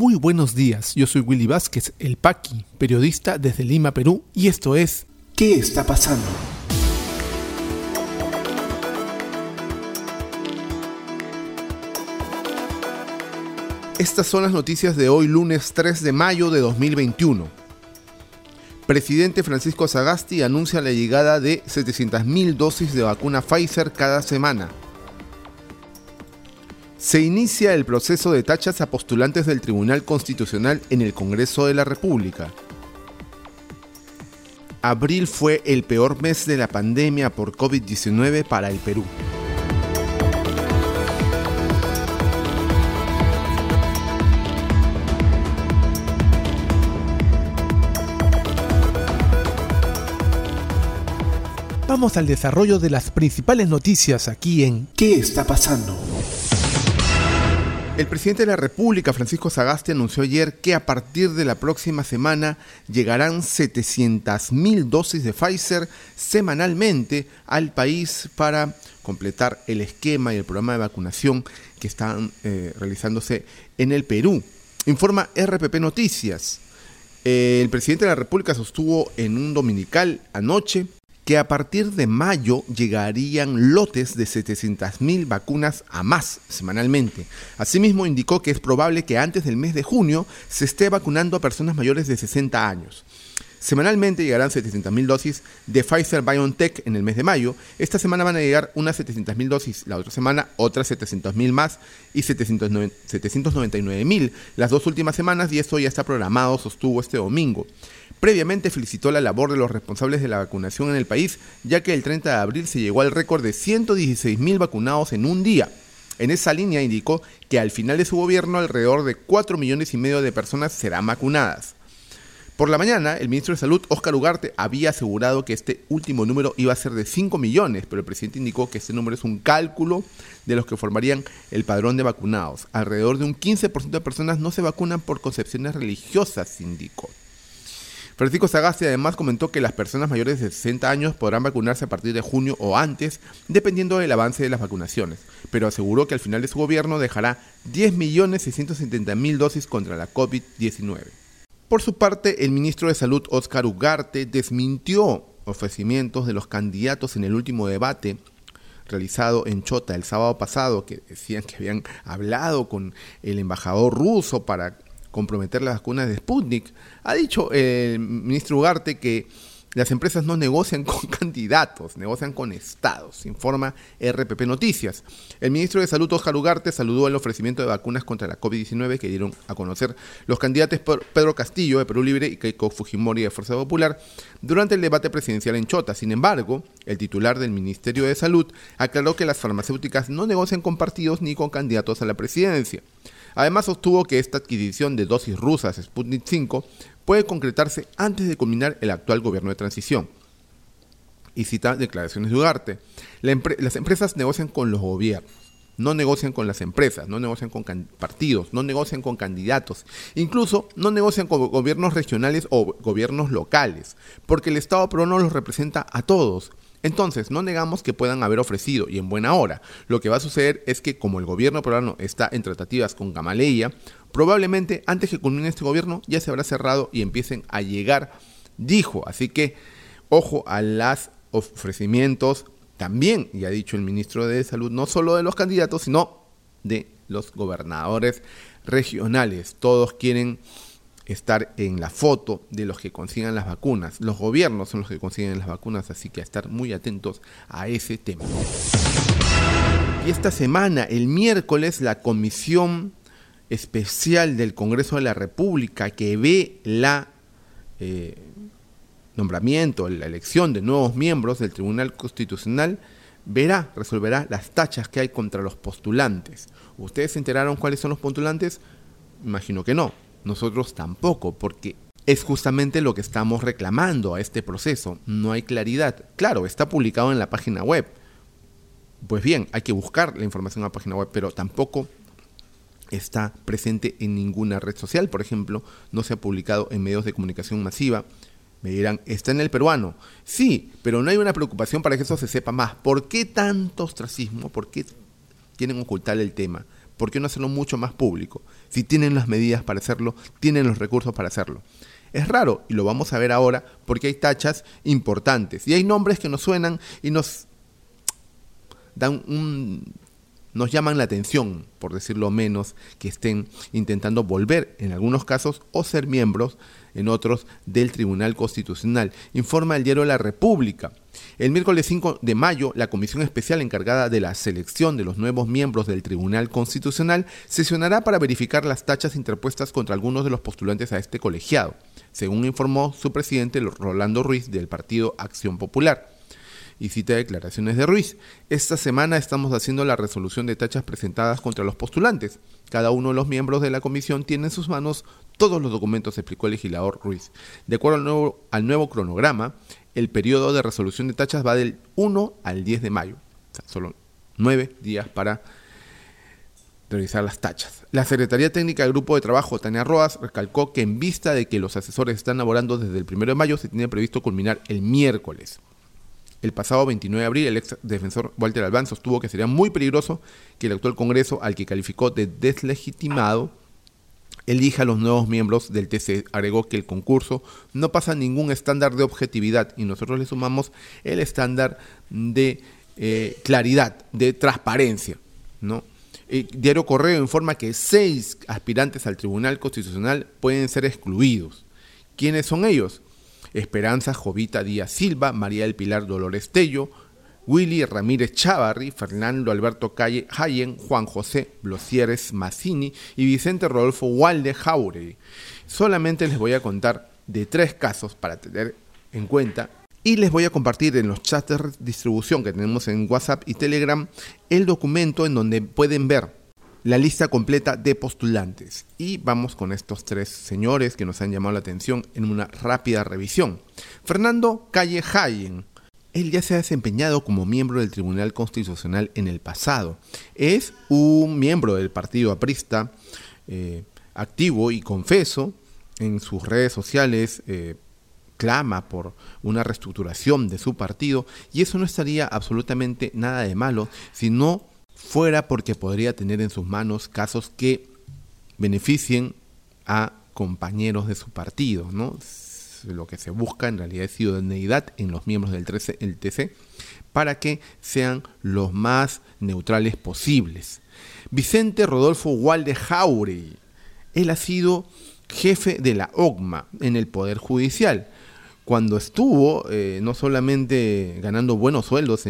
Muy buenos días, yo soy Willy Vázquez, el Paqui, periodista desde Lima, Perú, y esto es ¿Qué está pasando? Estas son las noticias de hoy, lunes 3 de mayo de 2021. Presidente Francisco Sagasti anuncia la llegada de 700.000 dosis de vacuna Pfizer cada semana. Se inicia el proceso de tachas a postulantes del Tribunal Constitucional en el Congreso de la República. Abril fue el peor mes de la pandemia por COVID-19 para el Perú. Vamos al desarrollo de las principales noticias aquí en ¿Qué está pasando? El presidente de la República, Francisco Sagasti, anunció ayer que a partir de la próxima semana llegarán 700.000 dosis de Pfizer semanalmente al país para completar el esquema y el programa de vacunación que están eh, realizándose en el Perú. Informa RPP Noticias. el presidente de la República sostuvo en un dominical anoche que a partir de mayo llegarían lotes de 700.000 vacunas a más semanalmente. Asimismo, indicó que es probable que antes del mes de junio se esté vacunando a personas mayores de 60 años. Semanalmente llegarán 700.000 dosis de Pfizer BioNTech en el mes de mayo. Esta semana van a llegar unas 700.000 dosis, la otra semana otras 700.000 más y 799.000 las dos últimas semanas y esto ya está programado, sostuvo este domingo. Previamente felicitó la labor de los responsables de la vacunación en el país, ya que el 30 de abril se llegó al récord de 116.000 vacunados en un día. En esa línea indicó que al final de su gobierno alrededor de 4 millones y medio de personas serán vacunadas. Por la mañana, el ministro de Salud, Óscar Ugarte, había asegurado que este último número iba a ser de 5 millones, pero el presidente indicó que este número es un cálculo de los que formarían el padrón de vacunados. Alrededor de un 15% de personas no se vacunan por concepciones religiosas, indicó. Francisco Sagasti además comentó que las personas mayores de 60 años podrán vacunarse a partir de junio o antes, dependiendo del avance de las vacunaciones, pero aseguró que al final de su gobierno dejará 10.670.000 dosis contra la COVID-19. Por su parte, el ministro de Salud, Óscar Ugarte, desmintió ofrecimientos de los candidatos en el último debate realizado en Chota el sábado pasado, que decían que habían hablado con el embajador ruso para comprometer las vacunas de Sputnik. Ha dicho el ministro Ugarte que las empresas no negocian con candidatos, negocian con estados, informa RPP Noticias. El ministro de Salud, Oscar Ugarte, saludó el ofrecimiento de vacunas contra la COVID-19 que dieron a conocer los candidatos Pedro Castillo de Perú Libre y Keiko Fujimori de Fuerza Popular durante el debate presidencial en Chota. Sin embargo, el titular del Ministerio de Salud aclaró que las farmacéuticas no negocian con partidos ni con candidatos a la presidencia. Además sostuvo que esta adquisición de dosis rusas Sputnik 5 puede concretarse antes de culminar el actual gobierno de transición. Y cita declaraciones de Ugarte. las empresas negocian con los gobiernos, no negocian con las empresas, no negocian con partidos, no negocian con candidatos, incluso no negocian con gobiernos regionales o gobiernos locales, porque el Estado pero no los representa a todos entonces, no negamos que puedan haber ofrecido, y en buena hora. Lo que va a suceder es que, como el gobierno peruano está en tratativas con Gamaleya, probablemente antes que culmine este gobierno ya se habrá cerrado y empiecen a llegar, dijo. Así que, ojo a los ofrecimientos también, y ha dicho el ministro de Salud, no solo de los candidatos, sino de los gobernadores regionales. Todos quieren estar en la foto de los que consigan las vacunas. Los gobiernos son los que consiguen las vacunas, así que estar muy atentos a ese tema. Y esta semana, el miércoles, la Comisión Especial del Congreso de la República que ve la eh, nombramiento, la elección de nuevos miembros del Tribunal Constitucional, verá, resolverá las tachas que hay contra los postulantes. ¿Ustedes se enteraron cuáles son los postulantes? Imagino que no nosotros tampoco, porque es justamente lo que estamos reclamando a este proceso. No hay claridad. Claro, está publicado en la página web. Pues bien, hay que buscar la información en la página web, pero tampoco está presente en ninguna red social. Por ejemplo, no se ha publicado en medios de comunicación masiva. Me dirán, ¿está en el peruano? Sí, pero no hay una preocupación para que eso se sepa más. ¿Por qué tanto ostracismo? ¿Por qué quieren ocultar el tema? ¿Por qué no hacerlo mucho más público? Si tienen las medidas para hacerlo, tienen los recursos para hacerlo. Es raro, y lo vamos a ver ahora, porque hay tachas importantes y hay nombres que nos suenan y nos dan un nos llaman la atención, por decirlo menos, que estén intentando volver en algunos casos o ser miembros en otros del Tribunal Constitucional. Informa el diario La República. El miércoles 5 de mayo, la comisión especial encargada de la selección de los nuevos miembros del Tribunal Constitucional sesionará para verificar las tachas interpuestas contra algunos de los postulantes a este colegiado, según informó su presidente Rolando Ruiz del partido Acción Popular y cita declaraciones de Ruiz. Esta semana estamos haciendo la resolución de tachas presentadas contra los postulantes. Cada uno de los miembros de la comisión tiene en sus manos todos los documentos, explicó el legislador Ruiz. De acuerdo al nuevo, cronograma, el periodo de resolución de tachas va del 1 al 10 de mayo. O sea, solo nueve días para realizar las tachas. La Secretaría Técnica del Grupo de Trabajo, Tania Roas, recalcó que en vista de que los asesores están laborando desde el 1 de mayo, se tiene previsto culminar el miércoles. El pasado 29 de abril, el ex defensor Walter Albán sostuvo que sería muy peligroso que el actual Congreso, al que calificó de deslegitimado, elija a los nuevos miembros del TC. Agregó que el concurso no pasa ningún estándar de objetividad y nosotros le sumamos el estándar de eh, claridad, de transparencia. ¿no? El Diario Correo informa que seis aspirantes al Tribunal Constitucional pueden ser excluidos. ¿Quiénes son ellos? Esperanza Jovita Díaz Silva, María del Pilar Dolores Tello, Willy Ramírez Chavarri, Fernando Alberto Calle Hayen, Juan José Blosieres Massini y Vicente Rodolfo Walde Jauregui. Solamente les voy a contar de tres casos para tener en cuenta y les voy a compartir en los chats de distribución que tenemos en WhatsApp y Telegram el documento en donde pueden ver la lista completa de postulantes. Y vamos con estos tres señores que nos han llamado la atención en una rápida revisión. Fernando Calle Hayen. Él ya se ha desempeñado como miembro del Tribunal Constitucional en el pasado. Es un miembro del Partido Aprista, eh, activo y confeso en sus redes sociales. Eh, clama por una reestructuración de su partido y eso no estaría absolutamente nada de malo si no fuera porque podría tener en sus manos casos que beneficien a compañeros de su partido, ¿no? Lo que se busca en realidad es ciudadanidad en los miembros del TC para que sean los más neutrales posibles. Vicente Rodolfo Walde Jauregui, él ha sido jefe de la OGMA en el Poder Judicial cuando estuvo eh, no solamente ganando buenos sueldos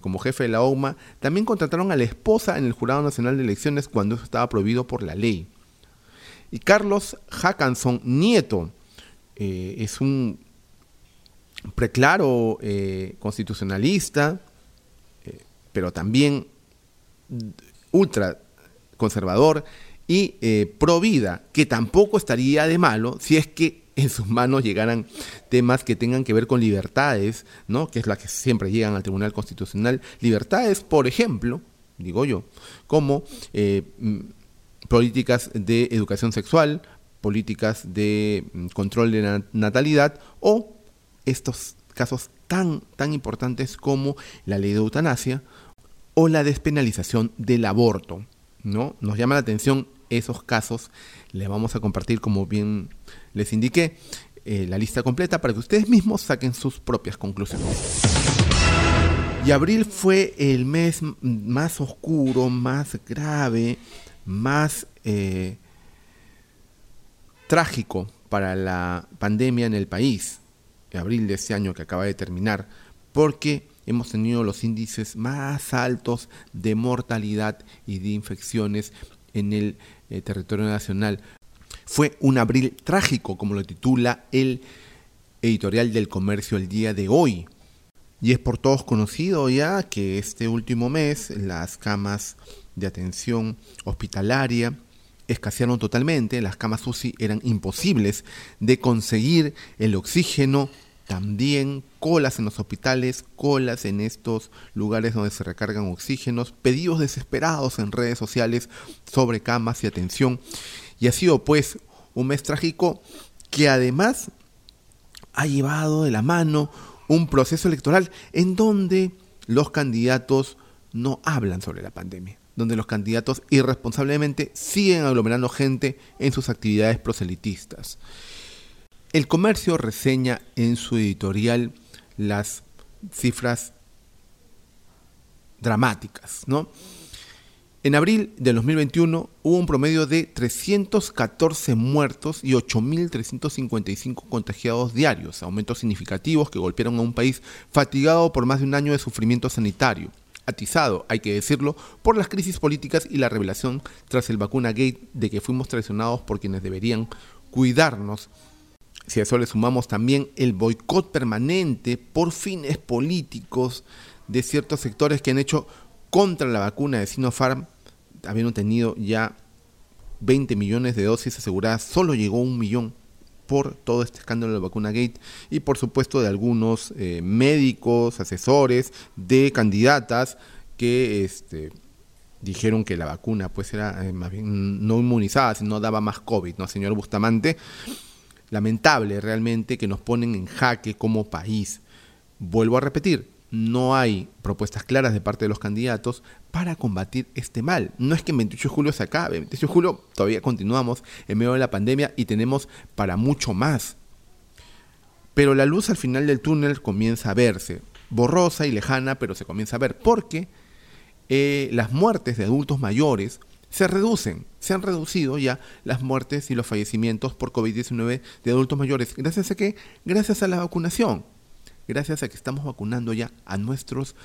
como jefe de la OMA, también contrataron a la esposa en el Jurado Nacional de Elecciones cuando eso estaba prohibido por la ley. Y Carlos Hackanson Nieto eh, es un preclaro eh, constitucionalista, pero también ultra conservador y pro vida, que tampoco estaría de malo si es que en sus manos llegaran temas que tengan que ver con libertades, ¿no? que es la que siempre llegan al Tribunal Constitucional. Libertades, por ejemplo, digo yo, como eh, políticas de educación sexual, políticas de mm, control de natalidad o estos casos tan, tan importantes como la ley de eutanasia o la despenalización del aborto. ¿no? Nos llama la atención esos casos. Les vamos a compartir, como bien les indiqué, eh, la lista completa para que ustedes mismos saquen sus propias conclusiones. Y abril fue el mes más oscuro, más grave, más eh, trágico para la pandemia en el país. Abril de este año que acaba de terminar, porque hemos tenido los índices más altos de mortalidad y de infecciones en el eh, territorio nacional. Fue un abril trágico, como lo titula el editorial del comercio el día de hoy. Y es por todos conocido ya que este último mes las camas de atención hospitalaria escasearon totalmente, las camas UCI eran imposibles de conseguir el oxígeno también colas en los hospitales, colas en estos lugares donde se recargan oxígenos, pedidos desesperados en redes sociales sobre camas y atención. Y ha sido pues un mes trágico que además ha llevado de la mano un proceso electoral en donde los candidatos no hablan sobre la pandemia. Donde los candidatos irresponsablemente siguen aglomerando gente en sus actividades proselitistas. El comercio reseña en su editorial las cifras dramáticas, ¿no? En abril de 2021 hubo un promedio de 314 muertos y 8.355 contagiados diarios, aumentos significativos que golpearon a un país fatigado por más de un año de sufrimiento sanitario, atizado, hay que decirlo, por las crisis políticas y la revelación tras el vacuna gate de que fuimos traicionados por quienes deberían cuidarnos. Si a eso le sumamos también el boicot permanente por fines políticos de ciertos sectores que han hecho contra la vacuna de Sinopharm, habiendo tenido ya 20 millones de dosis aseguradas, solo llegó un millón por todo este escándalo de la vacuna Gate y por supuesto de algunos eh, médicos, asesores, de candidatas que este, dijeron que la vacuna pues era eh, más bien no inmunizada, sino daba más COVID, ¿no? Señor Bustamante, lamentable realmente que nos ponen en jaque como país. Vuelvo a repetir, no hay propuestas claras de parte de los candidatos para combatir este mal. No es que en 28 de julio se acabe, en 28 de julio todavía continuamos en medio de la pandemia y tenemos para mucho más. Pero la luz al final del túnel comienza a verse, borrosa y lejana, pero se comienza a ver, porque eh, las muertes de adultos mayores se reducen, se han reducido ya las muertes y los fallecimientos por COVID-19 de adultos mayores. ¿Gracias a qué? Gracias a la vacunación gracias a que estamos vacunando ya a nuestros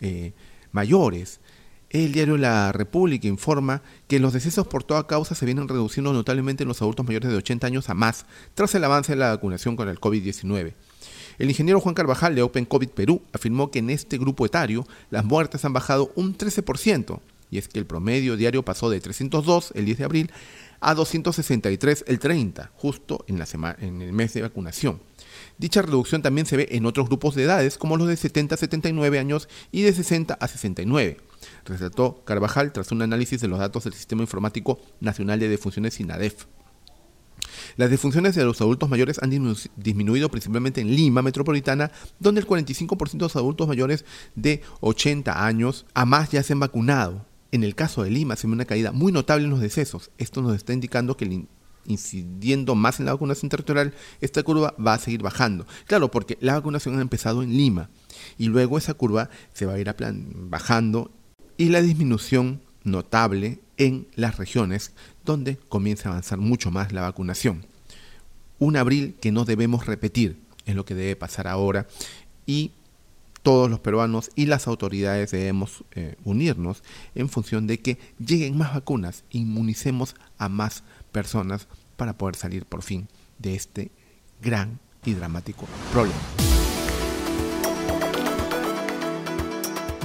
eh, mayores. El diario La República informa que los decesos por toda causa se vienen reduciendo notablemente en los adultos mayores de 80 años a más, tras el avance de la vacunación con el COVID-19. El ingeniero Juan Carvajal de Open COVID Perú afirmó que en este grupo etario las muertes han bajado un 13%, y es que el promedio diario pasó de 302 el 10 de abril a 263 el 30, justo en, la en el mes de vacunación. Dicha reducción también se ve en otros grupos de edades, como los de 70 a 79 años y de 60 a 69. Resaltó Carvajal tras un análisis de los datos del Sistema Informático Nacional de Defunciones INADEF. Las defunciones de los adultos mayores han disminuido principalmente en Lima metropolitana, donde el 45% de los adultos mayores de 80 años a más ya se han vacunado. En el caso de Lima se ve una caída muy notable en los decesos. Esto nos está indicando que el incidiendo más en la vacunación territorial, esta curva va a seguir bajando. Claro, porque la vacunación ha empezado en Lima y luego esa curva se va a ir bajando y la disminución notable en las regiones donde comienza a avanzar mucho más la vacunación. Un abril que no debemos repetir es lo que debe pasar ahora y todos los peruanos y las autoridades debemos eh, unirnos en función de que lleguen más vacunas, inmunicemos a más personas para poder salir por fin de este gran y dramático problema.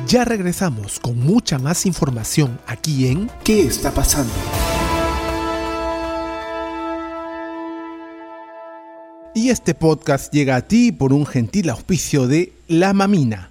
Ya regresamos con mucha más información aquí en ¿Qué está pasando? Y este podcast llega a ti por un gentil auspicio de La Mamina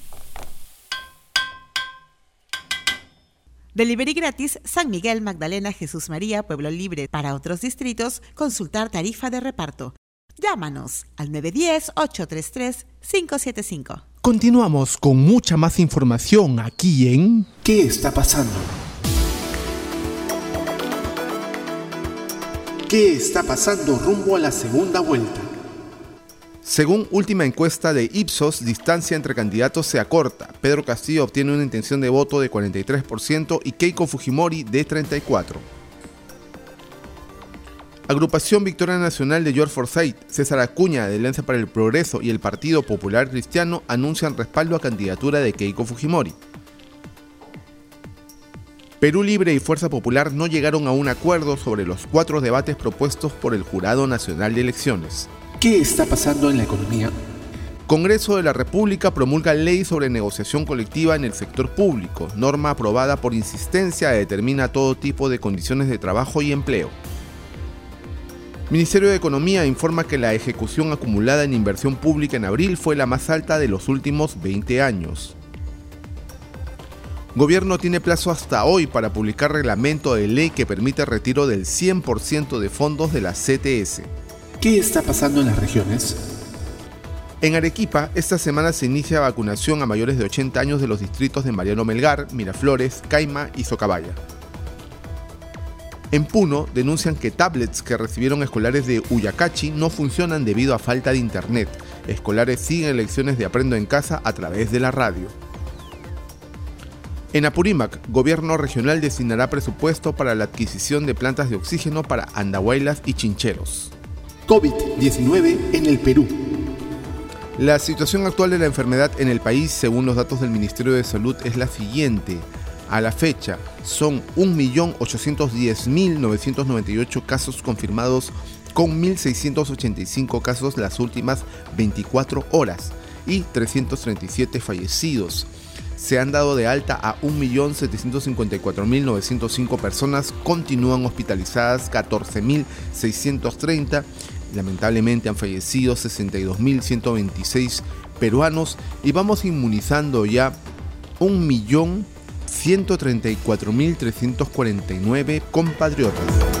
Delivery gratis San Miguel, Magdalena, Jesús María, Pueblo Libre. Para otros distritos, consultar tarifa de reparto. Llámanos al 910-833-575. Continuamos con mucha más información aquí en ¿Qué está pasando? ¿Qué está pasando rumbo a la segunda vuelta? Según última encuesta de Ipsos, distancia entre candidatos se acorta. Pedro Castillo obtiene una intención de voto de 43% y Keiko Fujimori de 34%. Agrupación Victoria Nacional de George Forsyth, César Acuña de Alianza para el Progreso y el Partido Popular Cristiano anuncian respaldo a candidatura de Keiko Fujimori. Perú Libre y Fuerza Popular no llegaron a un acuerdo sobre los cuatro debates propuestos por el Jurado Nacional de Elecciones. ¿Qué está pasando en la economía? Congreso de la República promulga ley sobre negociación colectiva en el sector público, norma aprobada por insistencia determina todo tipo de condiciones de trabajo y empleo. Ministerio de Economía informa que la ejecución acumulada en inversión pública en abril fue la más alta de los últimos 20 años. Gobierno tiene plazo hasta hoy para publicar reglamento de ley que permite retiro del 100% de fondos de la CTS. ¿Qué está pasando en las regiones? En Arequipa, esta semana se inicia vacunación a mayores de 80 años de los distritos de Mariano Melgar, Miraflores, Caima y Socabaya. En Puno denuncian que tablets que recibieron escolares de Uyacachi no funcionan debido a falta de internet. Escolares siguen lecciones de aprendo en casa a través de la radio. En Apurímac, gobierno regional destinará presupuesto para la adquisición de plantas de oxígeno para andahuaylas y chincheros. COVID-19 en el Perú. La situación actual de la enfermedad en el país, según los datos del Ministerio de Salud, es la siguiente. A la fecha, son 1.810.998 casos confirmados con 1.685 casos las últimas 24 horas y 337 fallecidos. Se han dado de alta a 1.754.905 personas, continúan hospitalizadas 14.630, lamentablemente han fallecido 62.126 peruanos y vamos inmunizando ya 1.000.000 134.349 compatriotas.